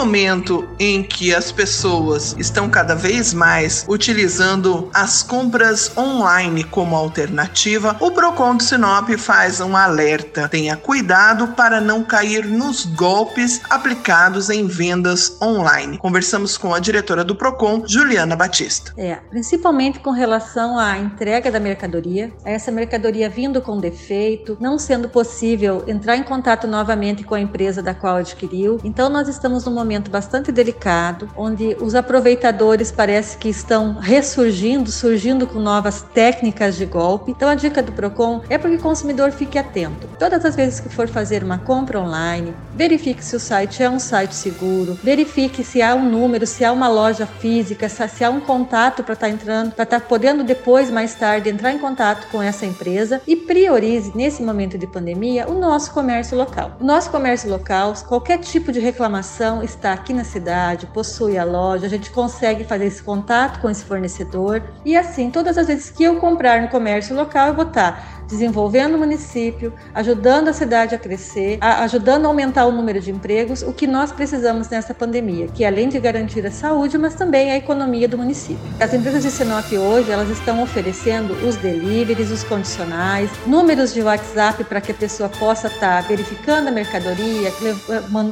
Momento em que as pessoas estão cada vez mais utilizando as compras online como alternativa, o Procon do Sinop faz um alerta. Tenha cuidado para não cair nos golpes aplicados em vendas online. Conversamos com a diretora do Procon, Juliana Batista. É, principalmente com relação à entrega da mercadoria, essa mercadoria vindo com defeito, não sendo possível entrar em contato novamente com a empresa da qual adquiriu. Então nós estamos no momento momento bastante delicado, onde os aproveitadores parece que estão ressurgindo, surgindo com novas técnicas de golpe. Então a dica do Procon é para que o consumidor fique atento. Todas as vezes que for fazer uma compra online, verifique se o site é um site seguro, verifique se há um número, se há uma loja física, se há um contato para estar tá entrando, para estar tá podendo depois, mais tarde, entrar em contato com essa empresa e priorize nesse momento de pandemia o nosso comércio local. O nosso comércio local, qualquer tipo de reclamação está aqui na cidade, possui a loja, a gente consegue fazer esse contato com esse fornecedor. E assim, todas as vezes que eu comprar no comércio local, eu vou estar desenvolvendo o município, ajudando a cidade a crescer, a, ajudando a aumentar o número de empregos, o que nós precisamos nessa pandemia, que além de garantir a saúde, mas também a economia do município. As empresas de Sinop hoje, elas estão oferecendo os deliveries, os condicionais, números de WhatsApp para que a pessoa possa estar verificando a mercadoria,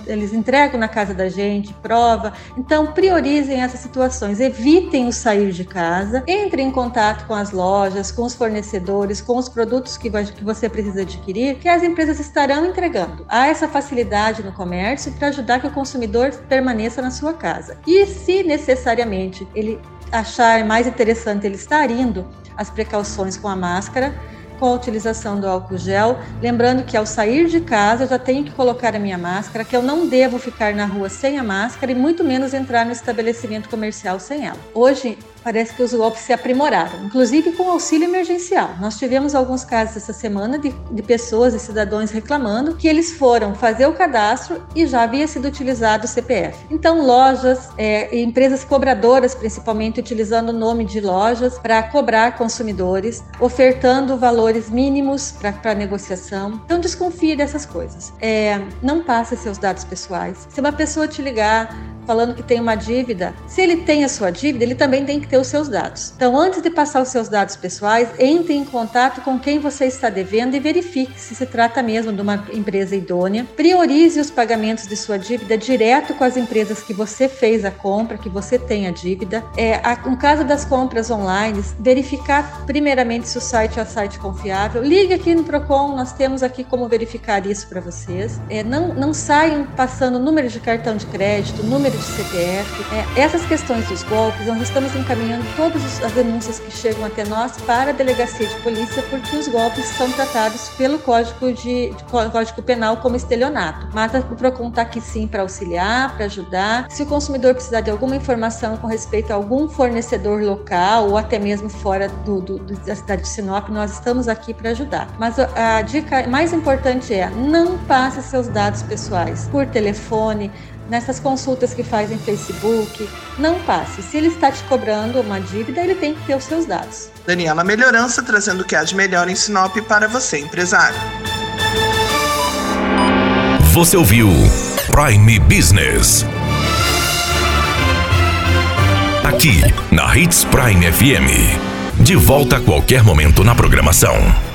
eles entregam na casa da gente, prova. Então, priorizem essas situações, evitem o sair de casa, entrem em contato com as lojas, com os fornecedores, com os produtos produtos que, que você precisa adquirir, que as empresas estarão entregando. Há essa facilidade no comércio para ajudar que o consumidor permaneça na sua casa. E se necessariamente ele achar mais interessante ele estar indo, as precauções com a máscara, com a utilização do álcool gel, lembrando que ao sair de casa eu já tenho que colocar a minha máscara, que eu não devo ficar na rua sem a máscara e muito menos entrar no estabelecimento comercial sem ela. Hoje parece que os golpes se aprimoraram, inclusive com auxílio emergencial. Nós tivemos alguns casos essa semana de, de pessoas e cidadãos reclamando que eles foram fazer o cadastro e já havia sido utilizado o CPF. Então, lojas, é, empresas cobradoras, principalmente utilizando o nome de lojas para cobrar consumidores, ofertando valores mínimos para negociação. Então, desconfie dessas coisas. É, não passe seus dados pessoais. Se uma pessoa te ligar falando que tem uma dívida, se ele tem a sua dívida, ele também tem que ter os seus dados. Então, antes de passar os seus dados pessoais, entre em contato com quem você está devendo e verifique se se trata mesmo de uma empresa idônea. Priorize os pagamentos de sua dívida direto com as empresas que você fez a compra, que você tem a dívida. É, a, no caso das compras online, verificar primeiramente se o site é um site confiável. Ligue aqui no Procon, nós temos aqui como verificar isso para vocês. É, não, não saiam passando número de cartão de crédito, número de CPF. É, essas questões dos golpes, nós estamos encaminhando todas as denúncias que chegam até nós para a delegacia de polícia, porque os golpes são tratados pelo Código, de, Código Penal como estelionato. Mas o PROCON está aqui sim para auxiliar, para ajudar. Se o consumidor precisar de alguma informação com respeito a algum fornecedor local ou até mesmo fora do, do, da cidade de Sinop, nós estamos aqui para ajudar. Mas a dica mais importante é não passe seus dados pessoais por telefone, nessas consultas que faz em Facebook, não passe. Se ele está te cobrando uma dívida, ele tem que ter os seus dados. Daniela Melhorança trazendo o que há de melhor em Sinop para você, empresário. Você ouviu Prime Business. Aqui, na Hits Prime FM. De volta a qualquer momento na programação.